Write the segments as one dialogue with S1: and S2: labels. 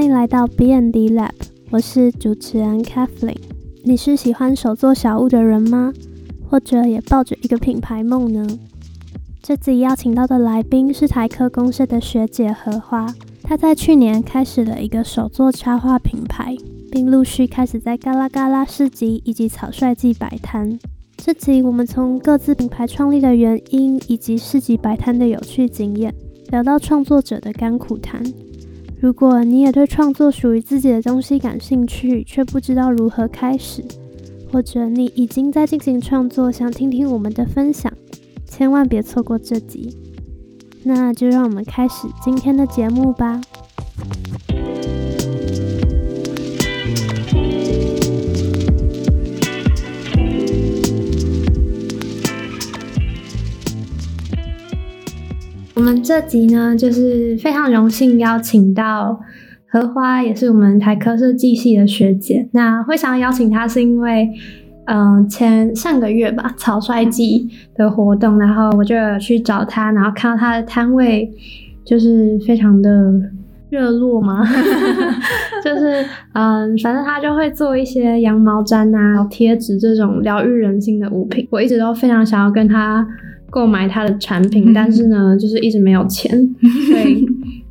S1: 欢迎来到 BND Lab，我是主持人 Kathleen。你是喜欢手做小物的人吗？或者也抱着一个品牌梦呢？这集邀请到的来宾是台科公社的学姐荷花，她在去年开始了一个手作插画品牌，并陆续开始在嘎啦嘎啦市集以及草率季摆摊。这集我们从各自品牌创立的原因，以及市集摆摊的有趣经验，聊到创作者的甘苦谈。如果你也对创作属于自己的东西感兴趣，却不知道如何开始，或者你已经在进行创作，想听听我们的分享，千万别错过这集。那就让我们开始今天的节目吧。我们这集呢，就是非常荣幸邀请到荷花，也是我们台科设计系的学姐。那会想邀请她，是因为，嗯，前上个月吧，草率季的活动，然后我就去找她，然后看到她的摊位，就是非常的热络嘛，就是嗯，反正她就会做一些羊毛毡啊、贴纸这种疗愈人心的物品。我一直都非常想要跟她。购买他的产品，但是呢，就是一直没有钱，所以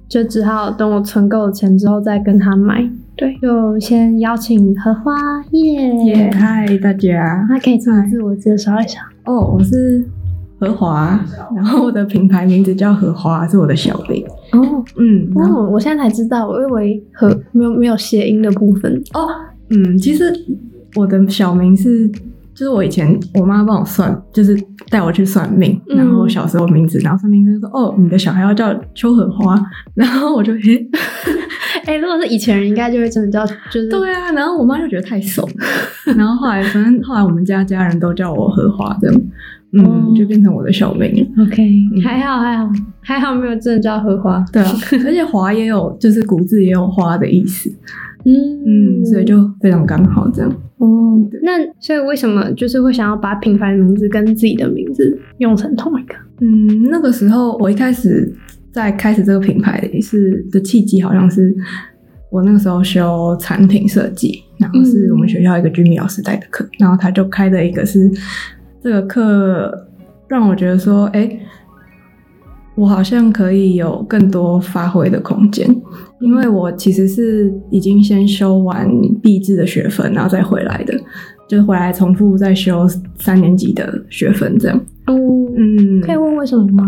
S1: 就只好等我存够了钱之后再跟他买。对，就先邀请荷花耶，
S2: 嗨大家，
S1: 那可以自自我介绍一下。
S2: 哦，我是荷花，然后我的品牌名字叫荷花，是我的小名。
S1: 哦，嗯，那，我现在才知道，我以为荷没有没有谐音的部分。
S2: 哦，嗯，其实我的小名是。就是我以前我妈帮我算，就是带我去算命，然后小时候名字，然后算命师说：“哦，你的小孩要叫秋荷花。”然后我就嘿，
S1: 哎，如果是以前人，应该就会真的叫，就是
S2: 对啊。然后我妈就觉得太怂，然后后来反正后来我们家家人都叫我荷花，这样，嗯，就变成我的小名。
S1: OK，还好还好还好没有真的叫荷花，
S2: 对啊，而且华也有就是古字也有花的意思。嗯嗯，所以就非常刚好这样
S1: 哦。那所以为什么就是会想要把品牌名字跟自己的名字用成同一个？
S2: 嗯，那个时候我一开始在开始这个品牌是的契机，好像是我那个时候修产品设计，然后是我们学校一个居民老师带的课，然后他就开的一个是这个课，让我觉得说，哎。我好像可以有更多发挥的空间，因为我其实是已经先修完毕制的学分，然后再回来的，就是回来重复再修三年级的学分这样。
S1: 嗯，可以问为什么吗？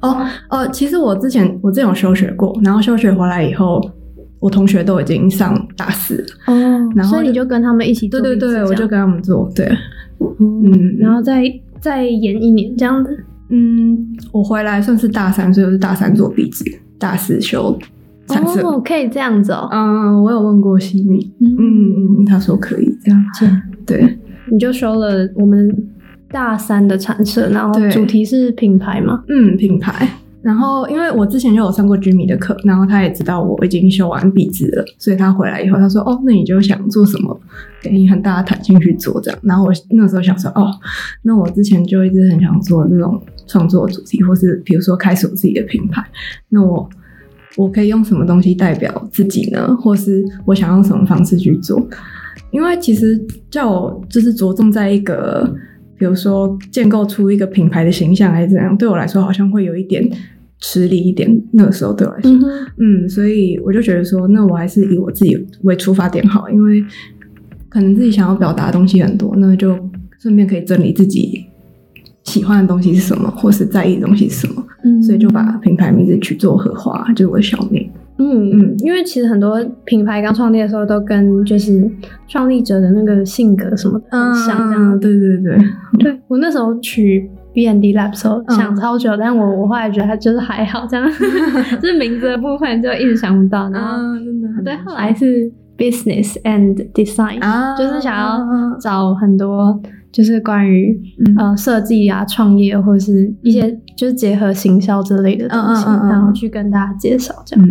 S2: 哦哦，其实我之前我之前有休学过，然后休学回来以后，我同学都已经上大四了
S1: 哦，然后所以你就跟他们一起
S2: 做，对对对，我就跟他们做，对，
S1: 嗯，然后再再延一年这样子。
S2: 嗯，我回来算是大三，所以我是大三做壁纸，大四修。
S1: 哦，可以这样子哦。
S2: 嗯，我有问过西米，嗯嗯，他说可以这样。对，
S1: 你就修了我们大三的产色，然后主题是品牌嘛？
S2: 嗯，品牌。然后，因为我之前就有上过居米的课，然后他也知道我已经修完笔字了，所以他回来以后，他说：“哦，那你就想做什么，给你很大的弹性去做这样。”然后我那时候想说：“哦，那我之前就一直很想做这种创作主题，或是比如说开始我自己的品牌，那我我可以用什么东西代表自己呢？或是我想用什么方式去做？因为其实叫我就是着重在一个，比如说建构出一个品牌的形象还是怎样，对我来说好像会有一点。”吃力一点，那个时候对我来说，嗯，所以我就觉得说，那我还是以我自己为出发点好，因为可能自己想要表达的东西很多，那就顺便可以整理自己喜欢的东西是什么，或是在意的东西是什么，嗯，所以就把品牌名字取做荷花，就是我的小名，
S1: 嗯嗯，因为其实很多品牌刚创立的时候都跟就是创立者的那个性格什么的很像，这样，
S2: 对对对，
S1: 对我那时候取。B N D Lab 时候想超久，但我我后来觉得它就是还好，这样。就是名字的部分就一直想不到。然后真的对，后来是 Business and Design，就是想要找很多就是关于呃设计啊、创业或者是一些就是结合行销之类的东西，然后去跟大家介绍这样。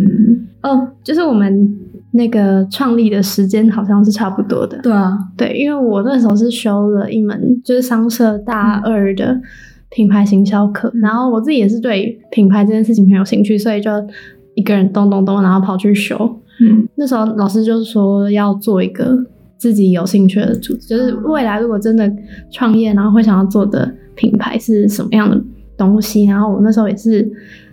S1: 哦，就是我们那个创立的时间好像是差不多的。
S2: 对啊，
S1: 对，因为我那时候是修了一门就是商社大二的。品牌行销课，然后我自己也是对品牌这件事情很有兴趣，所以就一个人咚咚咚，然后跑去修，
S2: 嗯。
S1: 那时候老师就是说要做一个自己有兴趣的主题，就是未来如果真的创业，然后会想要做的品牌是什么样的东西。然后我那时候也是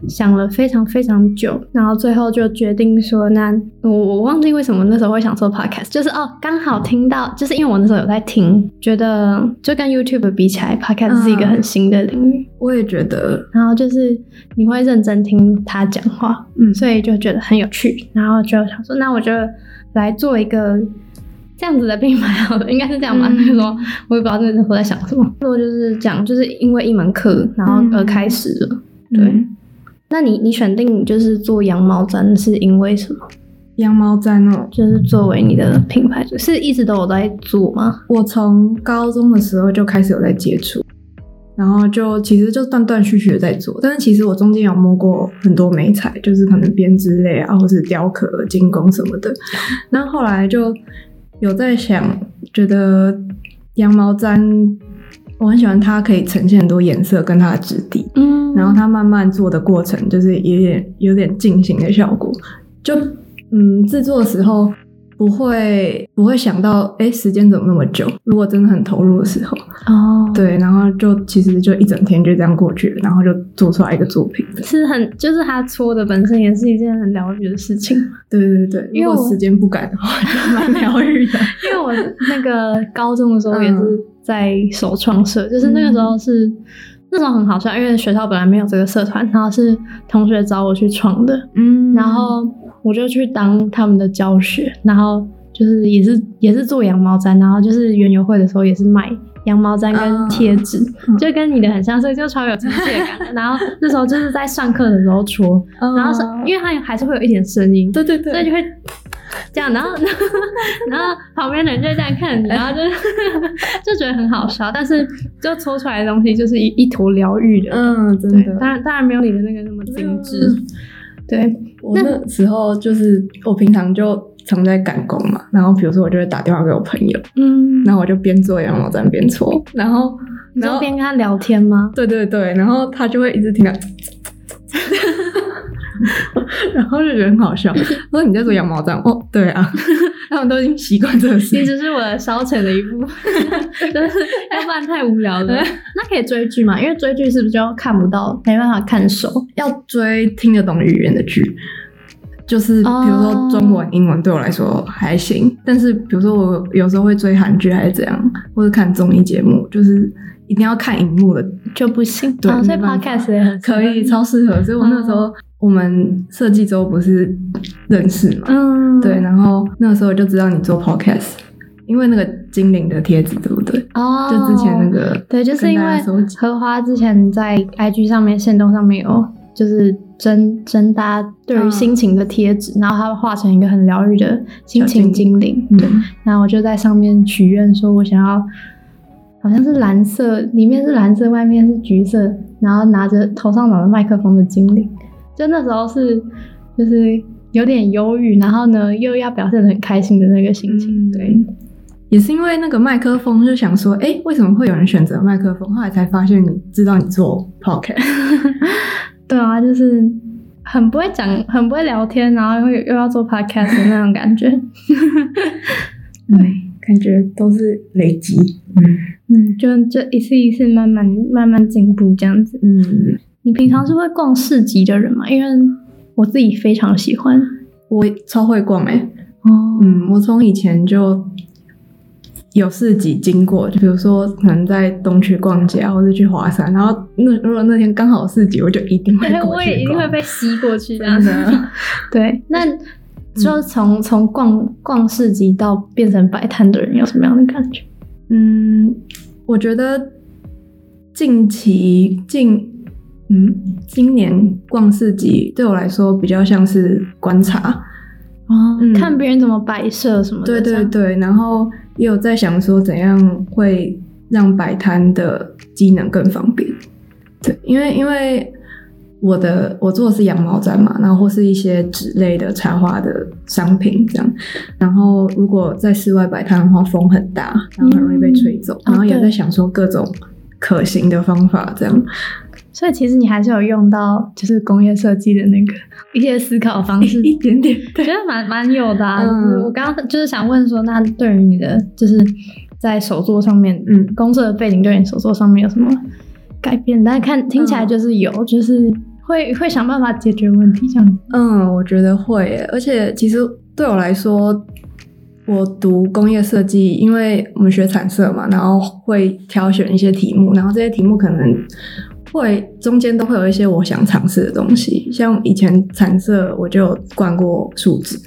S1: 想了非常非常久，然后最后就决定说，那我我忘记为什么那时候会想做 podcast，就是哦刚好听到，就是因为我那时候有在听，觉得就跟 YouTube 比起来，podcast 是一个很新的领域。
S2: 我也觉得，
S1: 然后就是你会认真听他讲话，
S2: 嗯
S1: 所以就觉得很有趣，然后就想说，那我就来做一个这样子的品牌好了，应该是这样吧？
S2: 嗯
S1: 就是说，我也不知道那时候在想什么。我就是讲，就是因为一门课，然后而开始了。对，
S2: 嗯
S1: 那你你选定就是做羊毛毡是因为什么？
S2: 羊毛毡哦，
S1: 就是作为你的品牌，是一直都有在做吗？
S2: 我从高中的时候就开始有在接触，然后就其实就断断续续的在做，但是其实我中间有摸过很多美材，就是可能编织类啊，或是雕刻、精工什么的。那后来就有在想，觉得羊毛毡我很喜欢它可以呈现很多颜色跟它的质地，
S1: 嗯。
S2: 然后它慢慢做的过程就是有点有点进行的效果，就嗯制作的时候不会不会想到哎时间怎么那么久，如果真的很投入的时候，
S1: 哦，
S2: 对，然后就其实就一整天就这样过去了，然后就做出来一个作品。
S1: 是很就是他搓的本身也是一件很疗愈的事情。
S2: 对对对，
S1: 因为我
S2: 如果时间不赶的话，就蛮疗愈的。
S1: 因为我那个高中的时候也是在手创社，就是那个时候是、那时候很好笑，因为学校本来没有这个社团，然后是同学找我去创的，
S2: 嗯
S1: 然后我就去当他们的教学，然后就是也是也是做羊毛毡，然后就是园游会的时候也是卖羊毛毡跟贴纸，
S2: 嗯
S1: 就跟你的很像，所以就超有亲切感。然后那时候就是在上课的时候戳，然后是因为它还是会有一点声音，
S2: 对对对，
S1: 所以就会这样，然后 然后旁边的人就会这样看你，然后就就觉得很好笑，但是就搓出来的东西就是一一坨疗愈的，
S2: 嗯，真，的。
S1: 当然当然没有你的那个那么精致，对，
S2: 我那时候就是我平常就常在赶工嘛，然后比如说我就会打电话给我朋友，
S1: 嗯，
S2: 然后我就边做羊毛毡边搓，然后然后
S1: 边跟他聊天吗？
S2: 对对对，然后他就会一直听到，然后就觉得很好笑。我说你在做羊毛毡？哦，对啊，他们都已经习惯这个事情。
S1: 你只是我的消遣的一部分，就 是 要不然太无聊了。那可以追剧吗？因为追剧是不是就看不到，没办法看手？
S2: 要追听得懂语言的剧，就是比如说中文、英文对我来说还行，但是比如说我有时候会追韩剧还是怎样，或者看综艺节目，就是一定要看荧幕的
S1: 就不行，
S2: 对
S1: 哦所以 podcast 也很
S2: 可以超适合。所以我那时候我们设计周不是认识嘛，
S1: 嗯，
S2: 对，然后那个时候就知道你做 podcast，因为那个精灵的贴纸，对不对？
S1: 哦，
S2: 就之前那个
S1: 对，就是因为荷花之前在 IG 上面、线动上面有就是征征大家对于
S2: 嗯
S1: 心情的贴纸，然后它画成一个很疗愈的心情精灵，
S2: 嗯。
S1: 对，然后我就在上面许愿说，我想要。好像是蓝色，里面是蓝色，外面是橘色，然后拿着头上长着麦克风的精灵，就那时候是就是有点忧郁，然后呢又要表现的很开心的那个心情，
S2: 嗯
S1: 对，
S2: 也是因为那个麦克风，就想说，哎，为什么会有人选择麦克风？后来才发现，你知道你做 podcast，
S1: 对啊，就是很不会讲，很不会聊天，然后又又要做 podcast 的那种感觉。
S2: 对，感觉都是累积。嗯
S1: 嗯，就就一次一次慢慢慢慢进步这样子。
S2: 嗯，
S1: 你平常是会逛市集的人吗？因为我自己非常喜欢。
S2: 我超会逛哎、
S1: 哦
S2: 嗯，我从以前就有市集经过，就比如说可能在东区逛街啊，或者去华山，然后那如果那天刚好有市集，我就一定会
S1: 对，
S2: 过去
S1: 我也一定会被吸过去这样子。对，那就从从逛逛市集到变成摆摊的人，有什么样的感觉？
S2: 嗯，我觉得近期近嗯今年逛市集对我来说比较像是观察，
S1: 哦
S2: 嗯
S1: 看别人怎么摆设什么的。
S2: 对，对对，然后也有在想说怎样会让摆摊的机能更方便。对，因为因为我的我做的是羊毛毡嘛，然后或是一些纸类的插花的商品这样。然后如果在室外摆摊的话，风很大，然后很容易被吹走。然后也在想说各种可行的方法这样。
S1: 所以其实你还是有用到就是工业设计的那个 一些思考方式，
S2: 一点点，
S1: 我觉得蛮蛮有的、啊。
S2: 嗯
S1: 我刚刚就是想问说，那对于你的就是在手作上面，
S2: 嗯
S1: 工作的背景对你手作上面有什么改变？但是看听起来就是有，就是会会想办法解决问题这样子。
S2: 嗯，我觉得会耶，而且其实对我来说，我读工业设计，因为我们学产色嘛，然后会挑选一些题目，然后这些题目可能会中间都会有一些我想尝试的东西，像以前彩色我就有灌过树脂，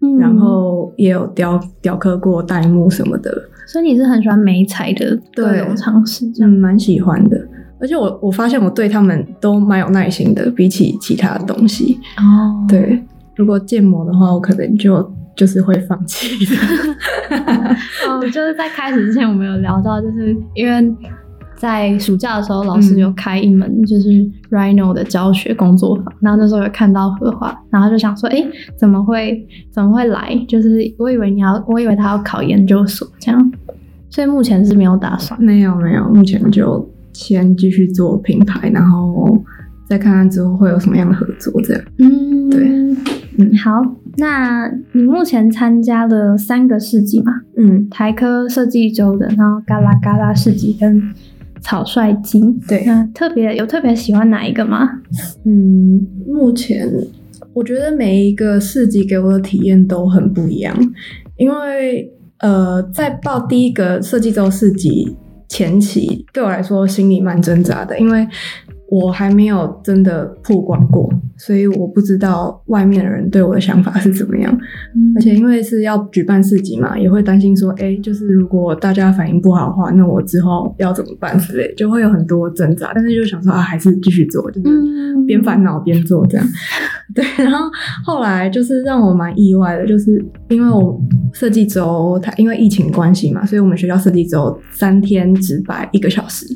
S1: 嗯
S2: 然后也有雕雕刻过代木什么的，
S1: 所以你是很喜欢美彩的各
S2: 对
S1: 种尝试，这
S2: 嗯，
S1: 样。
S2: 蛮喜欢的。而且我我发现我对他们都蛮有耐心的，比起其他东西。
S1: 哦，
S2: 对，如果建模的话，我可能就就是会放弃的。
S1: 哦，就是在开始之前，我们有聊到，就是因为在暑假的时候，老师有开一门就是 Rhino 的教学工作坊，然后那时候有看到荷花，然后就想说，哎，怎么会怎么会来？就是我以为你要，我以为他要考研究所这样，所以目前是没有打算。
S2: 没有没有，目前就先继续做品牌，然后再看看之后会有什么样的合作。这样，
S1: 嗯，
S2: 对嗯
S1: 好，那你目前参加了三个市集嘛？
S2: 嗯，
S1: 台科设计周的，然后嘎啦嘎啦市集跟草率鸡。
S2: 对，
S1: 那特别有特别喜欢哪一个吗？
S2: 嗯，目前我觉得每一个市集给我的体验都很不一样，因为呃，在报第一个设计周市集前期，对我来说心里蛮挣扎的，因为我还没有真的曝光过，所以我不知道外面的人对我的想法是怎么样。而且因为是要举办市集嘛，也会担心说，哎，就是如果大家反应不好的话，那我之后要怎么办之类，就会有很多挣扎。但是就想说啊，还是继续做，就是
S1: 嗯
S2: 边烦恼边做这样。对，然后后来就是让我蛮意外的，就是因为我设计周它因为疫情关系嘛，所以我们学校设计周三天只摆一个小时，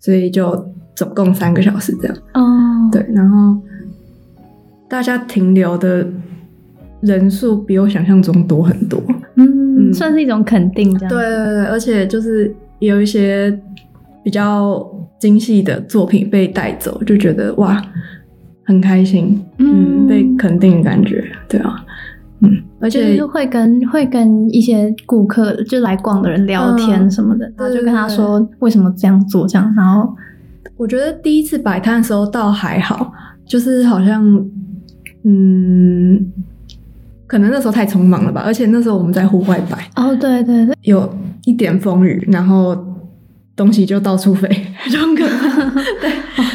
S2: 所以就总共三个小时这样。
S1: 哦，
S2: 对，然后大家停留的人数比我想象中多很多。
S1: 嗯，
S2: 嗯。
S1: 算是一种肯定，这样。
S2: 对对对，而且就是也有一些比较精细的作品被带走，就觉得哇，很开心，嗯，
S1: 嗯。
S2: 被肯定的感觉，对啊，嗯，而
S1: 就
S2: 且
S1: 是会跟会跟一些顾客就来逛的人聊天
S2: 嗯。
S1: 什么的，然后就跟他
S2: 对。
S1: 说为什么这样做，这样，然后
S2: 我觉得第一次摆摊的时候倒还好，就是好像，嗯，可能那时候太匆忙了吧，而且那时候我们在户外摆，
S1: 哦，对对对，
S2: 有一点风雨，然后东西就到处飞，就很可怕。
S1: 哦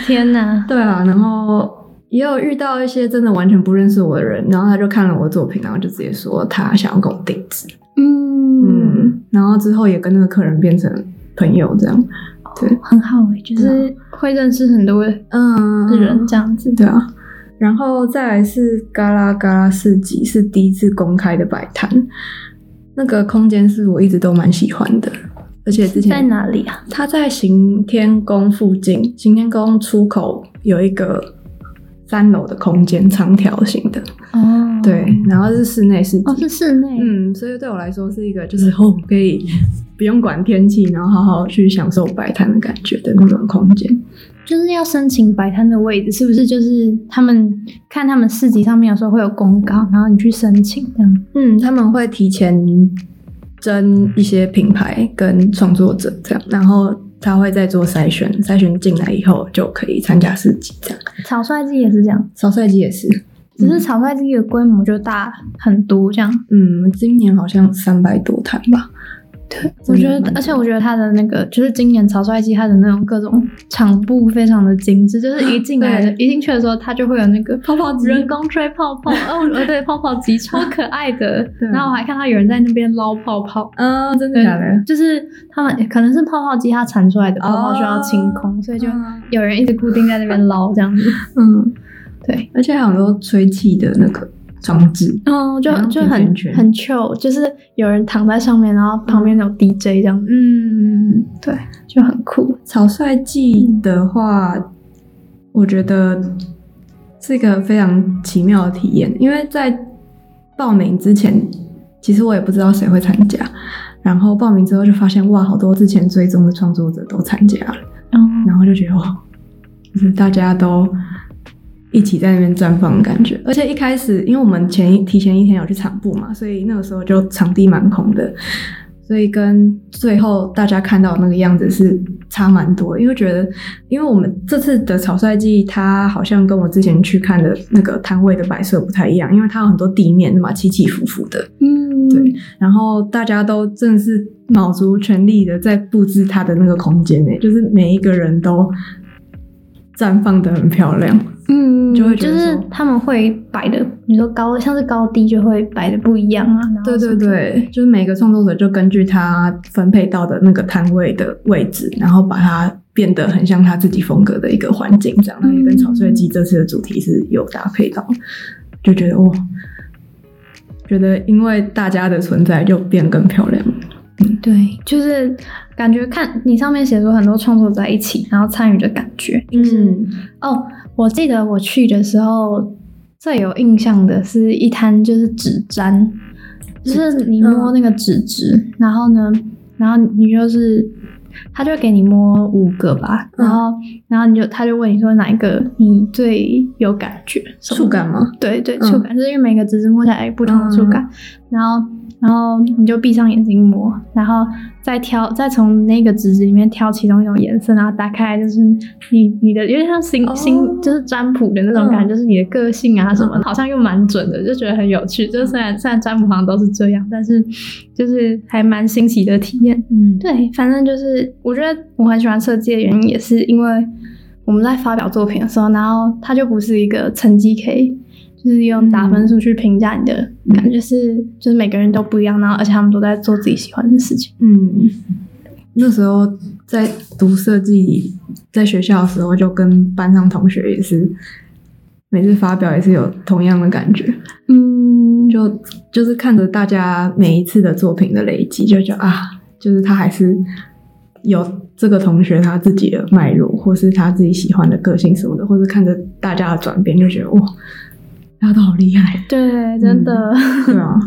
S1: 天哪，
S2: 对啊，然后也有遇到一些真的完全不认识我的人，然后他就看了我的作品，然后就直接说他想要跟我定制，
S1: 嗯。
S2: 嗯，然后之后也跟那个客人变成朋友这样，对，
S1: 很好诶，就是会认识很多
S2: 嗯。
S1: 人这样子。
S2: 对啊，然后再来是嘎啦嘎啦市集，是第一次公开的摆摊，那个空间是我一直都蛮喜欢的，而且之前
S1: 在哪里啊？
S2: 它在行天宫附近，行天宫出口有一个三楼的空间，长条形的，
S1: 哦，
S2: 对，然后是室内市集，
S1: 哦，是室内，
S2: 嗯，所以对我来说是一个就是 哦，可以不用管天气，然后好好去享受摆摊的感觉的那种空间。
S1: 就是要申请摆摊的位置，是不是？就是他们看他们市集上面有时候会有公告，然后你去申请这样。
S2: 嗯，他们会提前征一些品牌跟创作者这样，然后他会再做筛选，筛选进来以后就可以参加市集这样。
S1: 草率季也是这样，
S2: 草率季也是，
S1: 只是草率季的规模就大很多这样。
S2: 嗯，今年好像三百多摊吧。对，
S1: 我觉得而且我觉得他的那个，就是今年草率季他的那种各种场布非常的精致，就是一进来的，一进去的时候，他就会有那个
S2: 泡泡机
S1: 人工吹泡泡，哦，呃对，泡泡机超可爱的。然后我还看到有人在那边捞泡泡，
S2: 嗯，真的假的？
S1: 就是他们可能是泡泡机它产出来的泡泡
S2: 哦
S1: 需要清空，所以就
S2: 嗯
S1: 有人一直固定在那边捞这样子。
S2: 嗯，
S1: 对，
S2: 而且还有很多吹气的那个装置，
S1: 哦，就就很很 chill，就是有人躺在上面，然后旁边有 DJ 这样。子，
S2: 嗯，
S1: 对，就很酷。
S2: 草率季的话，我觉得是一个非常奇妙的体验，因为在报名之前，其实我也不知道谁会参加，然后报名之后就发现哇，好多之前追踪的创作者都参加了，
S1: 嗯，
S2: 然后就觉得哇，就是大家都一起在那边绽放的感觉。而且一开始，因为我们前一提前一天有去场部嘛，所以那个时候就场地蛮空的，所以跟最后大家看到那个样子是差蛮多。因为觉得，因为我们这次的草率季，它好像跟我之前去看的那个摊位的摆设不太一样，因为它有很多地面的嘛，起起伏伏的。
S1: 嗯，
S2: 对，然后大家都真的是卯足全力的在布置它的那个空间呢，就是每一个人都绽放的很漂亮。
S1: 嗯，
S2: 就会
S1: 就是他们会摆的，你说高像是高低就会摆的不一样啊。
S2: 对对对，就是每个创作者就根据他分配到的那个摊位的位置，然后把它变得很像他自己风格的一个环境，这样，那也跟草率季这次的主题是有搭配到，就觉得哇，觉得因为大家的存在就变更漂亮。
S1: 嗯对，就是感觉看你上面写说很多创作者在一起，然后参与的感觉，就是、
S2: 嗯。
S1: 哦，我记得我去的时候最有印象的是一摊就是纸粘，就是你摸那个纸质，然后呢，然后你就是他就会给你摸五个吧，
S2: 嗯。
S1: 然后然后你就他就问你说哪一个你最有感觉，
S2: 触感吗？
S1: 对对，
S2: 嗯。
S1: 触感，就是因为每个纸质摸起来有不同的触感，然后然后你就闭上眼睛摸，然后再挑，再从那个纸纸里面挑其中一种颜色，然后打开就是你你的有点像星、
S2: 哦
S1: 星，就是占卜的那种感觉，
S2: 嗯
S1: 就是你的个性啊什么，
S2: 嗯
S1: 好像又蛮准的，就觉得很有趣。就是虽然虽然占卜好像都是这样，但是就是还蛮新奇的体验。
S2: 嗯，
S1: 对，反正就是我觉得我很喜欢设计的原因，也是因为我们在发表作品的时候，然后它就不是一个成绩可以，就是用打分数去评价你的感觉是，就是每个人都不一样，然后而且他们都在做自己喜欢的事情。
S2: 嗯，那时候在读设计，在学校的时候，就跟班上同学也是，每次发表也是有同样的感觉，
S1: 嗯，
S2: 就就是看着大家每一次的作品的累积，就觉得啊，就是他还是有这个同学他自己的脉络，或是他自己喜欢的个性什么的，或是看着大家的转变，就觉得哇，大家都好厉害，
S1: 对，真的。
S2: 对啊。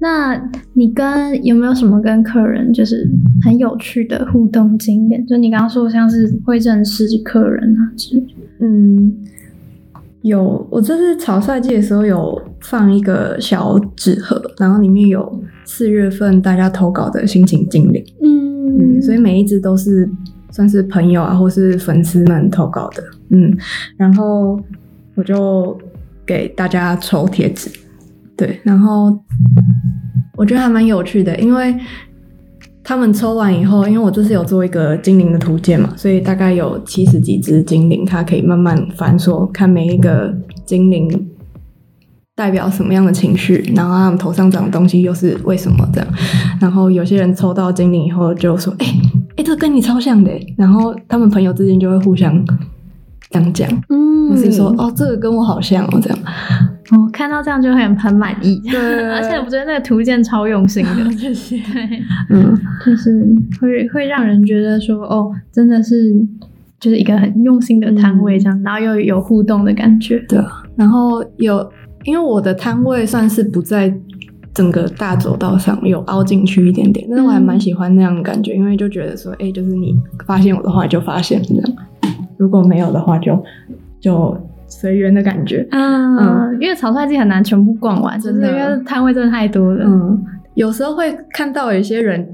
S1: 那你跟有没有什么跟客人就是很有趣的互动经验？就你刚刚说像是会认识客人啊之类的。
S2: 嗯，有，我这次草率季的时候有放一个小纸盒，然后里面有四月份大家投稿的心情精灵，
S1: 嗯
S2: 嗯，所以每一只都是算是朋友啊或是粉丝们投稿的，嗯，然后我就给大家抽贴纸，对，然后我觉得还蛮有趣的，因为他们抽完以后，因为我这次有做一个精灵的图鉴嘛，所以大概有七十几只精灵，它可以慢慢翻说，看每一个精灵代表什么样的情绪，然后他们头上长的东西又是为什么这样。然后有些人抽到精灵以后就说：“哎、哎、这跟你超像的。”然后他们朋友之间就会互相样。讲，
S1: 嗯。
S2: 或是说：“哦，这个跟我好像哦。”这样。
S1: 哦看到这样就会很很满意，
S2: 对。
S1: 而且我觉得那个图鉴超用心的，
S2: 谢谢。
S1: 对，
S2: 嗯，
S1: 就是会会让人觉得说，哦，真的是就是一个很用心的摊位这样，然后又有互动的感觉，
S2: 对啊。然后有，因为我的摊位算是不在整个大走道上，有凹进去一点点，但是我还蛮喜欢那样的感觉，因为就觉得说，哎、就是你发现我的话就发现这样，如果没有的话就就随缘的感觉。
S1: 嗯，因为草率季很难全部逛完，
S2: 真的。
S1: 因为摊位真的太多了，
S2: 嗯，有时候会看到有一些人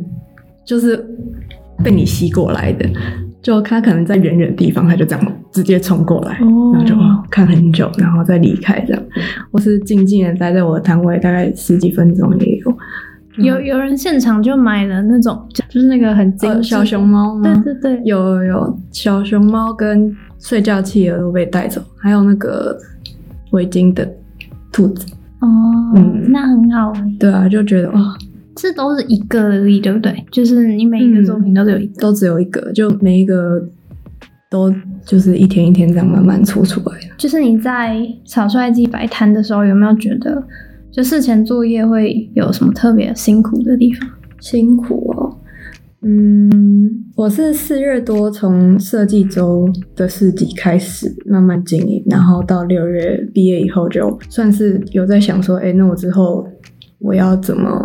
S2: 就是被你吸过来的，就他可能在远远的地方，他就这样直接冲过来，
S1: 哦。
S2: 然后就哦看很久，然后再离开这样，我是静静的待在我的摊位，大概十几分钟也有。
S1: 有有人现场就买了那种，就就是那个很精
S2: 小熊猫吗？
S1: 对对对，
S2: 有有有，小熊猫跟睡觉企鹅都被带走，还有那个围巾的兔子。
S1: 哦，
S2: 嗯
S1: 那很好欸，
S2: 对啊，就觉得哇，
S1: 这都是一个而已，对不对？就是你每一个作品都是有一个，
S2: 都只有一个，就每一个都就是一天一天这样慢慢出出来的。
S1: 就是你在草率季摆摊的时候，有没有觉得就事前作业会有什么特别辛苦的地方？
S2: 辛苦哦。嗯，我是四月多从设计周的市集开始慢慢经营，然后到六月毕业以后，就算是有在想说，哎、那我之后我要怎么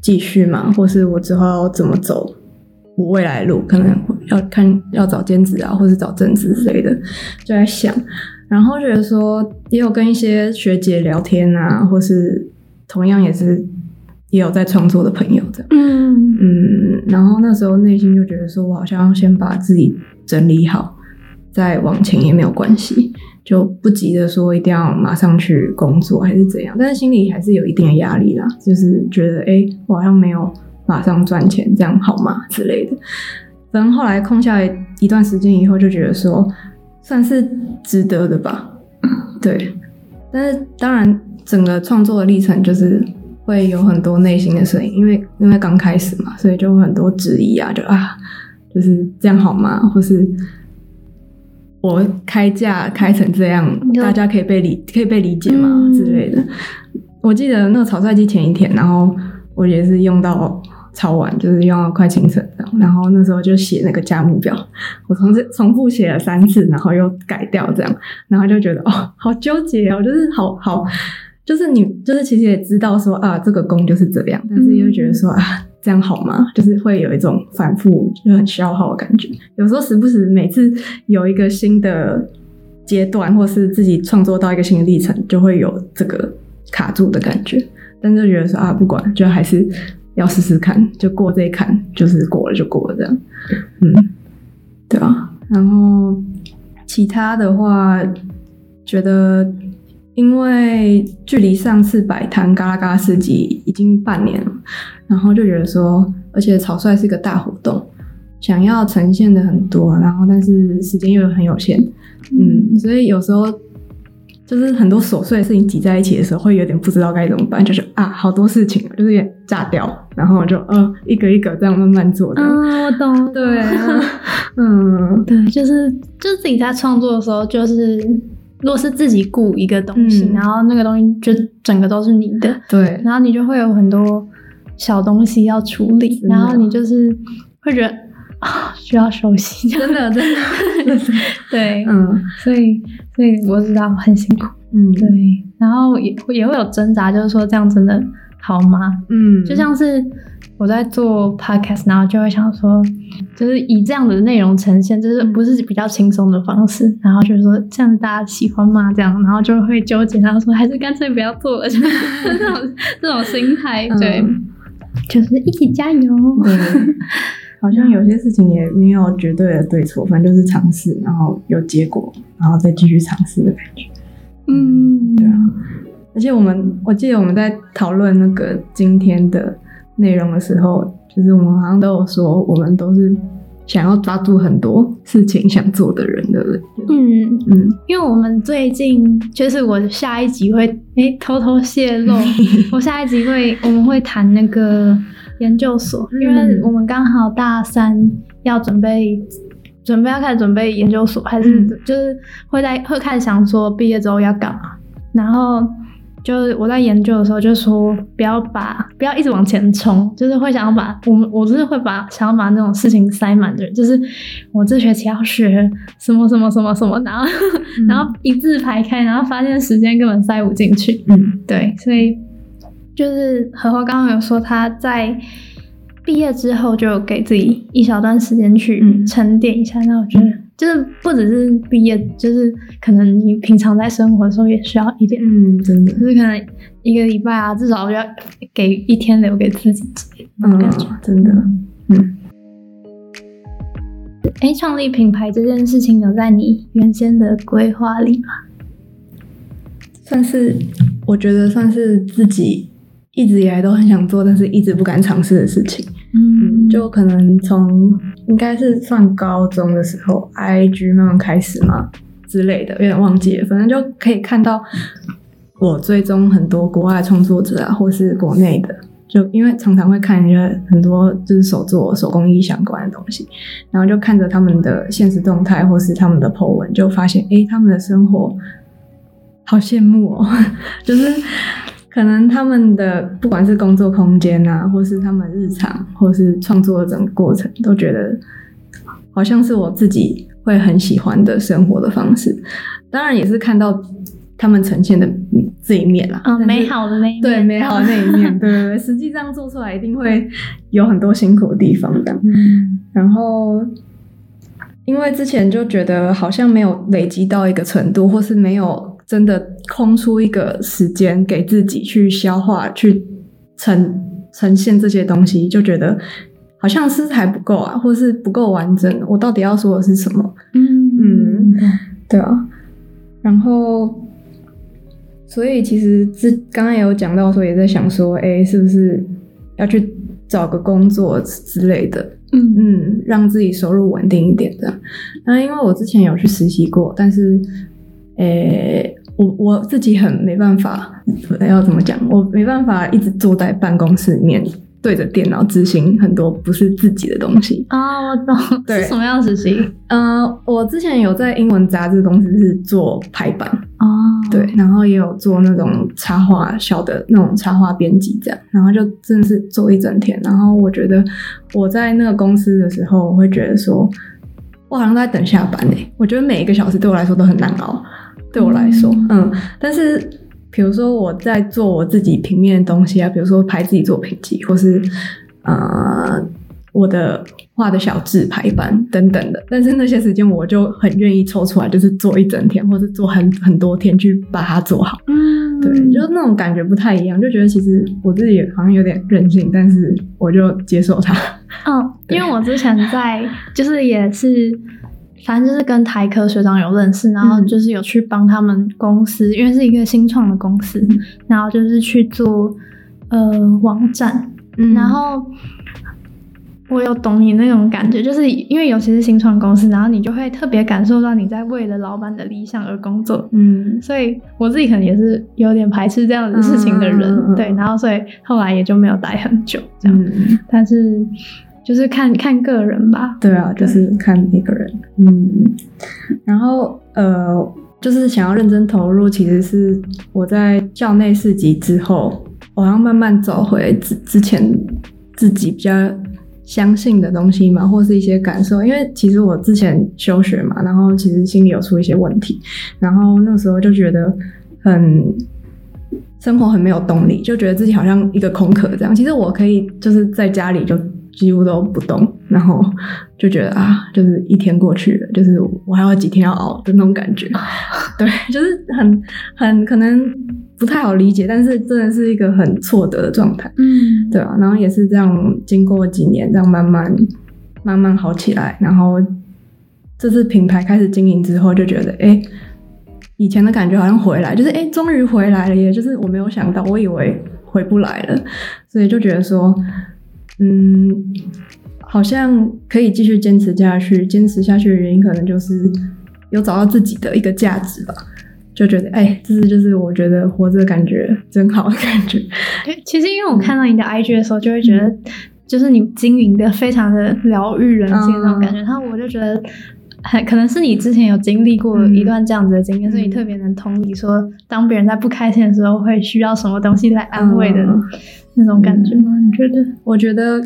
S2: 继续嘛，或是我之后要怎么走我未来路，可能要看要找兼职啊，或是找正职之类的，就在想，然后觉得说也有跟一些学姐聊天啊，或是同样也是也有在创作的朋友这样，
S1: 嗯
S2: 嗯，然后那时候内心就觉得说我好像要先把自己整理好，再往前也没有关系。就不急着说一定要马上去工作还是怎样，但是心里还是有一定的压力啦，就是觉得哎、诶我好像没有马上赚钱，这样好吗之类的。反正后来空下来一段时间以后，就觉得说算是值得的吧，对。但是当然，整个创作的历程就是会有很多内心的声音，因为因为刚开始嘛，所以就有很多质疑啊，就啊，就是这样好吗？或是我开价开成这样，大家可以被理可以被理解吗、
S1: 嗯
S2: 之类的？我记得那个草率机前一天，然后我也是用到超晚，就是用到快清晨然后那时候就写那个价目表，我重新重复写了三次，然后又改掉这样，然后就觉得哦，好纠结哦，就是好好，就是你就是其实也知道说啊，这个工就是这样，但是又觉得说啊，这样好吗？就是会有一种反复就很消耗的感觉。有时候时不时每次有一个新的阶段，或是自己创作到一个新的历程，就会有这个卡住的感觉。但是觉得说啊，不管，就还是要试试看，就过这一坎，就是过了就过了这样。嗯，对啊。然后其他的话，觉得因为距离上次摆摊嘎啦嘎啦市集已经半年了，然后就觉得说，而且草率是一个大活动，想要呈现的很多，然后但是时间又很有限，嗯，所以有时候就是很多琐碎的事情挤在一起的时候，会有点不知道该怎么办，就是啊，好多事情就是有点炸掉，然后就呃一个一个这样慢慢做。的，
S1: 嗯，我懂，
S2: 对啊，嗯，
S1: 对，就是就是自己在创作的时候，就是如果是自己雇一个东西，
S2: 嗯。
S1: 然后那个东西就整个都是你的，
S2: 对，
S1: 然后你就会有很多小东西要处理，然后你就是会觉得啊需要休息，
S2: 真的真的，
S1: 对，
S2: 嗯。
S1: 所以所以我知道很辛苦，
S2: 嗯，
S1: 对，然后也会也会有挣扎，就是说这样真的好吗？
S2: 嗯，
S1: 就像是我在做 podcast，然后就会想说，就是以这样的内容呈现，就是不是比较轻松的方式，然后就是说这样大家喜欢吗？这样，然后就会纠结，然后说还是干脆不要做了，就是这种 这种心态，对，
S2: 嗯
S1: 就是一起加油。
S2: 对，好像有些事情也没有绝对的对错，反正就是尝试，然后有结果，然后再继续尝试的感觉。
S1: 嗯，
S2: 对啊，而且我们我记得我们在讨论那个今天的内容的时候，就是我们好像都有说，我们都是想要抓住很多事情想做的人的人。
S1: 嗯，
S2: 嗯，
S1: 因为我们最近就是我下一集会诶偷偷泄露，我下一集会我们会谈那个研究所，因为
S2: 嗯
S1: 我们刚好大三要准备。准备要开始准备研究所，还是
S2: 嗯
S1: 就是会在会开始想说毕业之后要干嘛，然后就是我在研究的时候就说不要把不要一直往前冲，就是会想要把我们我是会把想要把那种事情塞满的人，就是我这学期要学什么什么什么什么，然后、然后一字排开，然后发现时间根本塞不进去，
S2: 嗯。
S1: 对，所以就是荷花刚刚有说他在毕业之后就给自己一小段时间去
S2: 嗯。
S1: 沉淀一下，那我觉得就是不只是毕业，就是可能你平常在生活的时候也需要一点，
S2: 嗯，真的，
S1: 就是可能一个礼拜啊，至少要给一天留给自己
S2: 嗯
S1: 感觉。，
S2: 真的，嗯。
S1: 哎、创立品牌这件事情有在你原先的规划里吗？
S2: 算是我觉得算是自己一直以来都很想做，但是一直不敢尝试的事情。
S1: 嗯
S2: 就可能从应该是算高中的时候，IG 慢慢开始嘛之类的，有点忘记了。反正就可以看到我追踪很多国外创作者啊，或是国内的。就因为常常会看一些很多就是手作、手工艺相关的东西，然后就看着他们的现实动态或是他们的 po 文，就发现诶，他们的生活好羡慕哦，就是可能他们的不管是工作空间啊，或是他们日常，或是创作的整个过程，都觉得好像是我自己会很喜欢的生活的方式。当然也是看到他们呈现的这一面啦，
S1: 嗯，美好的那一面，
S2: 对美好的那一面，对对对，实际上做出来一定会有很多辛苦的地方的。
S1: 嗯
S2: 然后因为之前就觉得好像没有累积到一个程度，或是没有真的空出一个时间给自己去消化、去呈呈现这些东西，就觉得好像是还不够啊，或是不够完整。我到底要说的是什么？
S1: 嗯
S2: 嗯，对啊。然后，所以其实之刚刚也有讲到说，也在想说，哎，是不是要去找个工作之类的？
S1: 嗯
S2: 嗯，让自己收入稳定一点这样。那因为我之前有去实习过，但是，诶、我我自己很没办法，要怎么讲？我没办法一直坐在办公室里面对着电脑执行很多不是自己的东西。
S1: 啊，我懂，
S2: 对
S1: 是什么样的实习？
S2: 呃，我之前有在英文杂志公司是做排版，
S1: 哦，
S2: 对，然后也有做那种插画小的那种插画编辑这样，然后就真的是做一整天。然后我觉得我在那个公司的时候，我会觉得说，我好像在等下班诶、我觉得每一个小时对我来说都很难熬，对我来说，嗯。但是比如说我在做我自己平面的东西啊，比如说拍自己作品集，或是呃我的画的小字排版等等的，但是那些时间我就很愿意抽出来，就是做一整天，或是做很很多天去把它做好。
S1: 嗯，
S2: 对，就是那种感觉不太一样，就觉得其实我自己好像有点任性，但是我就接受它。
S1: 嗯，因为我之前在就是也是，反正就是跟台科学长有认识，然后
S2: 嗯。
S1: 就是有去帮他们公司，因为是一个新创的公司，然后就是去做呃网站，
S2: 嗯。
S1: 然后我有懂你那种感觉，就是因为尤其是新创公司，然后你就会特别感受到你在为了老板的理想而工作。
S2: 嗯。
S1: 所以我自己可能也是有点排斥这样的事情的人，对，然后所以后来也就没有待很久这样。
S2: 嗯，
S1: 但是就是看看个人吧。
S2: 对啊，就是看一个人。嗯，然后呃，就是想要认真投入，其实是我在校内四级之后，我好像慢慢找回之之前自己比较相信的东西嘛，或是一些感受。因为其实我之前休学嘛，然后其实心里有出一些问题，然后那时候就觉得很。生活很没有动力，就觉得自己好像一个空壳这样。其实我可以就是在家里就几乎都不动，然后就觉得啊，就是一天过去了，就是我还有几天要熬的那种感觉。对，就是很很可能不太好理解，但是真的是一个很挫折的状态。
S1: 嗯，
S2: 对啊，然后也是这样，经过几年这样慢慢慢慢好起来，然后这次品牌开始经营之后，就觉得哎。诶以前的感觉好像回来，就是哎，诶终于回来了耶！就是我没有想到，我以为回不来了，所以就觉得说，嗯，好像可以继续坚持下去。坚持下去的原因，可能就是有找到自己的一个价值吧。就觉得，哎，这是就是我觉得活着的感觉真好的感觉。
S1: 对，其实因为我看到你的 IG 的时候，就会觉得，就是你经营的非常的疗愈人心那种感觉，然后我就觉得。很可能是你之前有经历过一段这样子的经验，
S2: 嗯
S1: 所以你特别能同理说，当别人在不开心的时候，会需要什么东西来安慰的
S2: 嗯
S1: 那种感觉吗？你觉得？
S2: 我觉得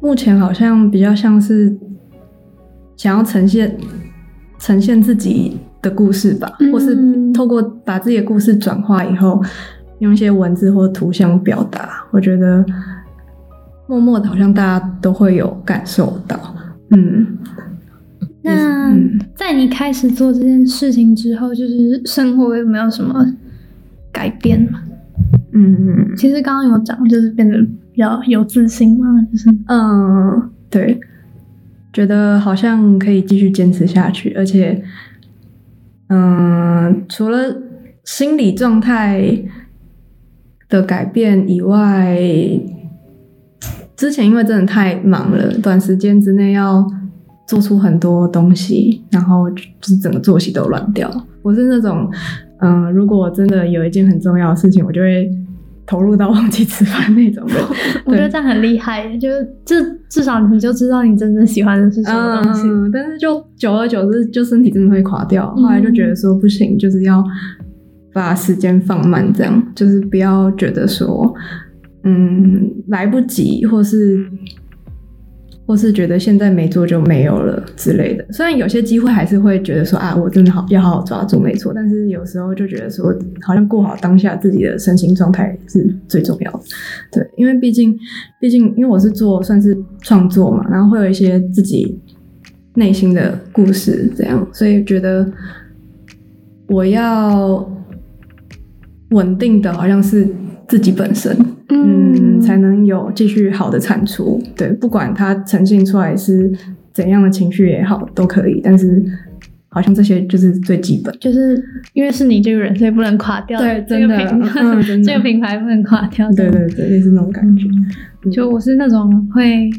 S2: 目前好像比较像是想要呈现呈现自己的故事吧，
S1: 嗯
S2: 或是透过把自己的故事转化以后，用一些文字或图像表达。我觉得默默的，好像大家都会有感受到。嗯，
S1: 那
S2: 嗯
S1: 在你开始做这件事情之后，就是生活有没有什么改变吗？
S2: 嗯嗯
S1: 其实刚刚有讲，就是变得比较有自信嘛，就是
S2: 嗯，对，觉得好像可以继续坚持下去，而且，嗯，除了心理状态的改变以外，之前因为真的太忙了，短时间之内要做出很多东西，然后就是整个作息都乱掉。我是那种，嗯，如果真的有一件很重要的事情，我就会投入到 忘记吃饭那种人。
S1: 我觉得这样很厉害，就是至至少你就知道你真正喜欢的是什么东西。
S2: 嗯，但是就久而久之，就身体真的会垮掉。
S1: 嗯
S2: 后来就觉得说不行，就是要把时间放慢，这样就是不要觉得说，嗯，来不及，或是或是觉得现在没做就没有了之类的。虽然有些机会还是会觉得说啊，我真的好要好好抓住，没错。但是有时候就觉得说，好像过好当下自己的身心状态是最重要的。对，因为毕竟毕竟因为我是做算是创作嘛，然后会有一些自己内心的故事，这样，所以觉得我要稳定的，好像是自己本身，嗯，才能有继续好的产出。对，不管它呈现出来是怎样的情绪也好，都可以。但是好像这些就是最基本，
S1: 就是因为是你这个人，所以不能垮掉。
S2: 对，真的，嗯，真的，
S1: 这个品牌不能垮掉。
S2: 对对对，就是那种感觉。
S1: 就我是那种会。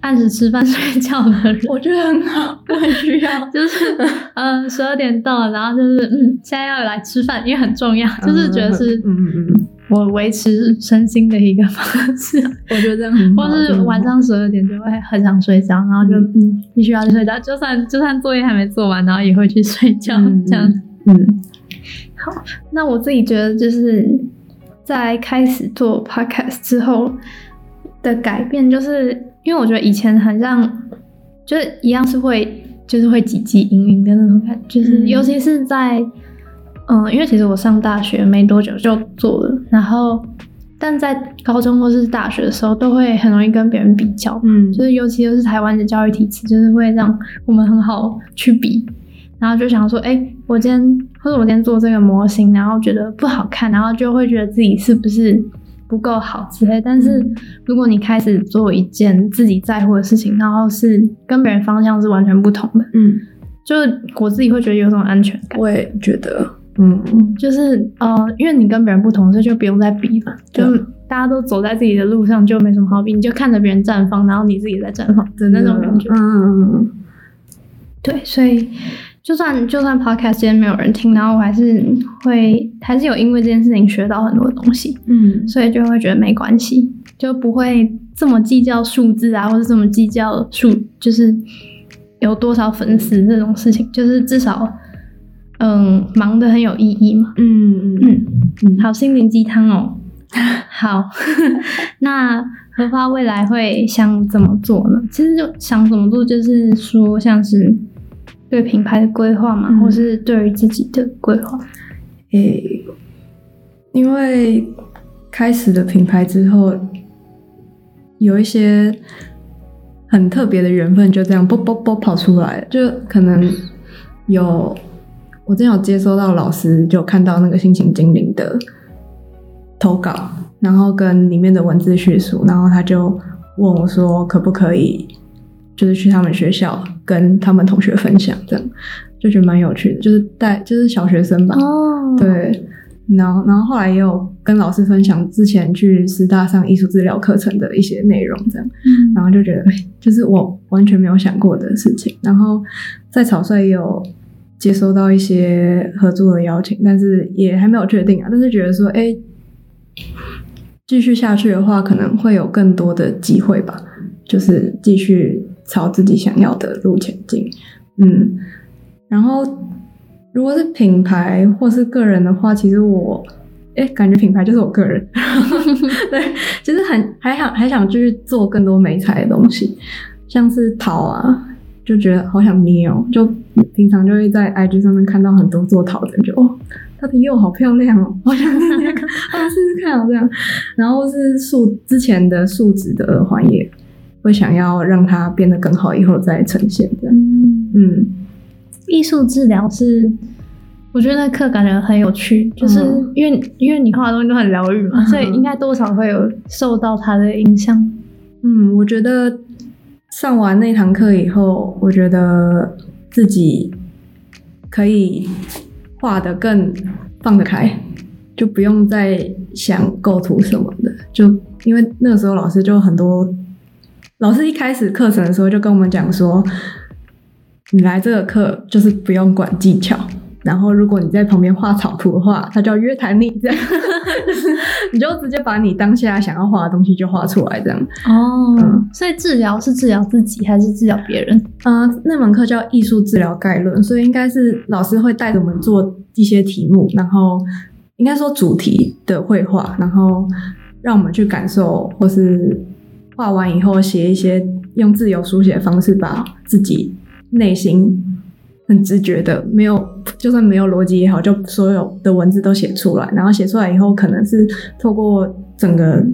S1: 按时吃饭睡觉的人，
S2: 我觉得很好，我很需要。
S1: 就是嗯，十二点到了，然后就是嗯，现在要来吃饭，因为很重要，就是觉得是嗯嗯嗯，我维持身心的一个方式。
S2: 我觉得这样很
S1: 好。或是晚上十二点就会很想睡觉，然后就嗯，必须要去睡觉，就算就算作业还没做完，然后也会去睡觉，这样。嗯，好。那我自己觉得就是在开始做 podcast 之后的改变，就是。因为我觉得以前很像，就是一样是会，就是会汲汲营营的那种感觉，就是尤其是在，嗯，因为其实我上大学没多久就做了，然后，但在高中或是大学的时候，都会很容易跟别人比较，嗯，就是尤其是台湾的教育体制，就是会让我们很好去比，然后就想说，哎，我今天或者我今天做这个模型，然后觉得不好看，然后就会觉得自己是不是？不够好之类，但是如果你开始做一件自己在乎的事情，然后是跟别人方向是完全不同的，嗯，就是我自己会觉得有种安全感。
S2: 我也觉得，嗯，
S1: 就是呃，因为你跟别人不同，所以就不用再比了，就大家都走在自己的路上，就没什么好比，你就看着别人绽放，然后你自己在绽放的那种感觉。嗯嗯嗯，对，所以。就算就算 podcast 今天没有人听，然后我还是会还是有因为这件事情学到很多东西，嗯，所以就会觉得没关系，就不会这么计较数字啊，或者这么计较数，就是有多少粉丝这种事情，就是至少嗯忙的很有意义嘛，嗯嗯嗯，好心灵鸡汤哦，好，那荷花未来会想怎么做呢？其实就想怎么做，就是说像是。对品牌的规划嘛，或是对于自己的规划？
S2: 诶，因为开始的品牌之后，有一些很特别的缘分，就这样啵啵啵跑出来。就可能有我真有接收到老师，就看到那个心情精灵的投稿，然后跟里面的文字叙述，然后他就问我说，可不可以？就是去他们学校跟他们同学分享，这样就觉得蛮有趣的。就是带就是小学生吧，哦，对，然后然后后来也有跟老师分享之前去师大上艺术治疗课程的一些内容，这样，然后就觉得就是我完全没有想过的事情。然后在草率也有接收到一些合作的邀请，但是也还没有确定啊。但是觉得说，哎，继续下去的话，可能会有更多的机会吧，就是继续。朝自己想要的路前进，嗯，然后如果是品牌或是个人的话，其实我，哎，感觉品牌就是我个人，对，其实很还想还想继续做更多美彩的东西，像是陶啊，就觉得好想捏哦，就平常就会在 IG 上面看到很多做陶的，就哦，它的釉好漂亮哦，好想捏看啊，试试看哦这样，然后是树之前的树脂的耳环也。会想要让它变得更好，以后再呈现这样。嗯，
S1: 艺术治疗是，我觉得那课感觉很有趣，就是因为因为你画的东西都很疗愈嘛，所以应该多少会有受到它的影响。
S2: 嗯，我觉得上完那堂课以后，我觉得自己可以画的更放得开，就不用再想构图什么的，就因为那个时候老师就很多。老师一开始课程的时候就跟我们讲说，你来这个课就是不用管技巧，然后如果你在旁边画草图的话，他就要约谈你，这样，你就直接把你当下想要画的东西就画出来，这样。
S1: 哦，所以治疗是治疗自己还是治疗别人？
S2: 嗯，那门课叫艺术治疗概论，所以应该是老师会带着我们做一些题目，然后应该说主题的绘画，然后让我们去感受或是。画完以后，写一些用自由书写的方式，把自己内心很直觉的，没有就算没有逻辑也好，就所有的文字都写出来。然后写出来以后，可能是透过整个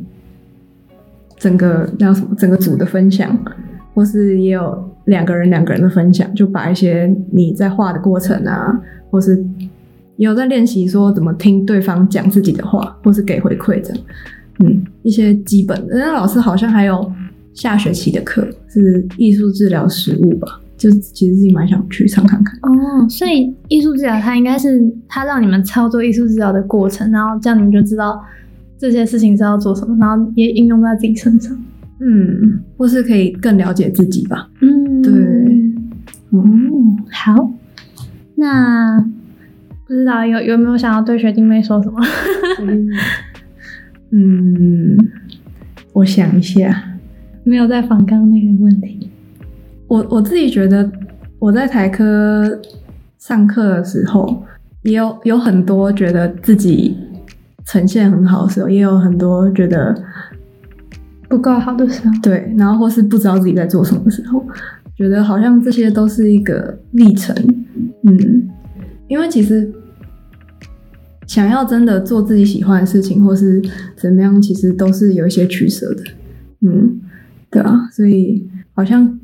S2: 整个叫什么，整个组的分享，或是也有两个人两个人的分享，就把一些你在画的过程啊，或是也有在练习说怎么听对方讲自己的话，或是给回馈这样。嗯，一些基本的。那老师好像还有下学期的课是艺术治疗实务吧，就是其实自己蛮想去上看看。
S1: 哦，所以艺术治疗它应该是它让你们操作艺术治疗的过程，然后这样你们就知道这些事情是要做什么，然后也应用在自己身上。
S2: 嗯，或是可以更了解自己吧。
S1: 嗯，
S2: 对，
S1: 嗯，好。那不知道有有没有想要对学弟妹说什么？
S2: 嗯，我想一下，
S1: 没有在反刚那个问题。
S2: 我我自己觉得我在台科上课的时候，也有有很多觉得自己呈现很好的时候，也有很多觉得
S1: 不够好的时候。
S2: 对，然后或是不知道自己在做什么的时候，觉得好像这些都是一个历程。嗯，因为其实想要真的做自己喜欢的事情，或是怎么样，其实都是有一些取舍的。嗯，对啊，所以好像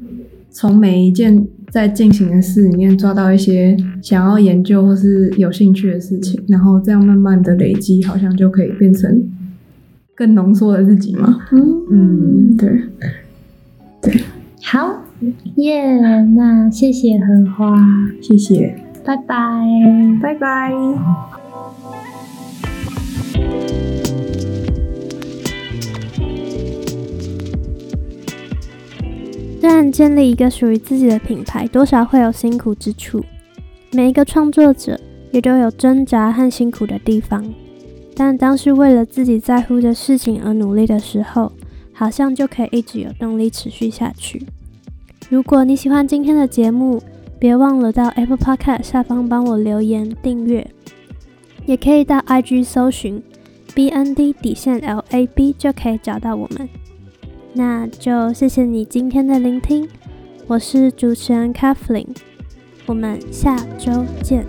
S2: 从每一件在进行的事里面抓到一些想要研究或是有兴趣的事情，然后这样慢慢的累积，好像就可以变成更浓缩的自己嘛。嗯，对，对，
S1: 好。耶那谢谢荷花，
S2: 谢谢，
S1: 拜拜。
S2: 拜拜。
S3: 虽然建立一个属于自己的品牌，多少会有辛苦之处，每一个创作者也都有挣扎和辛苦的地方。但当是为了自己在乎的事情而努力的时候，好像就可以一直有动力持续下去。如果你喜欢今天的节目，别忘了到 Apple Podcast 下方帮我留言订阅，也可以到 IG 搜寻 BND 底线 LAB 就可以找到我们。那就谢谢你今天的聆听我是主持人 kathleen 我们下周见。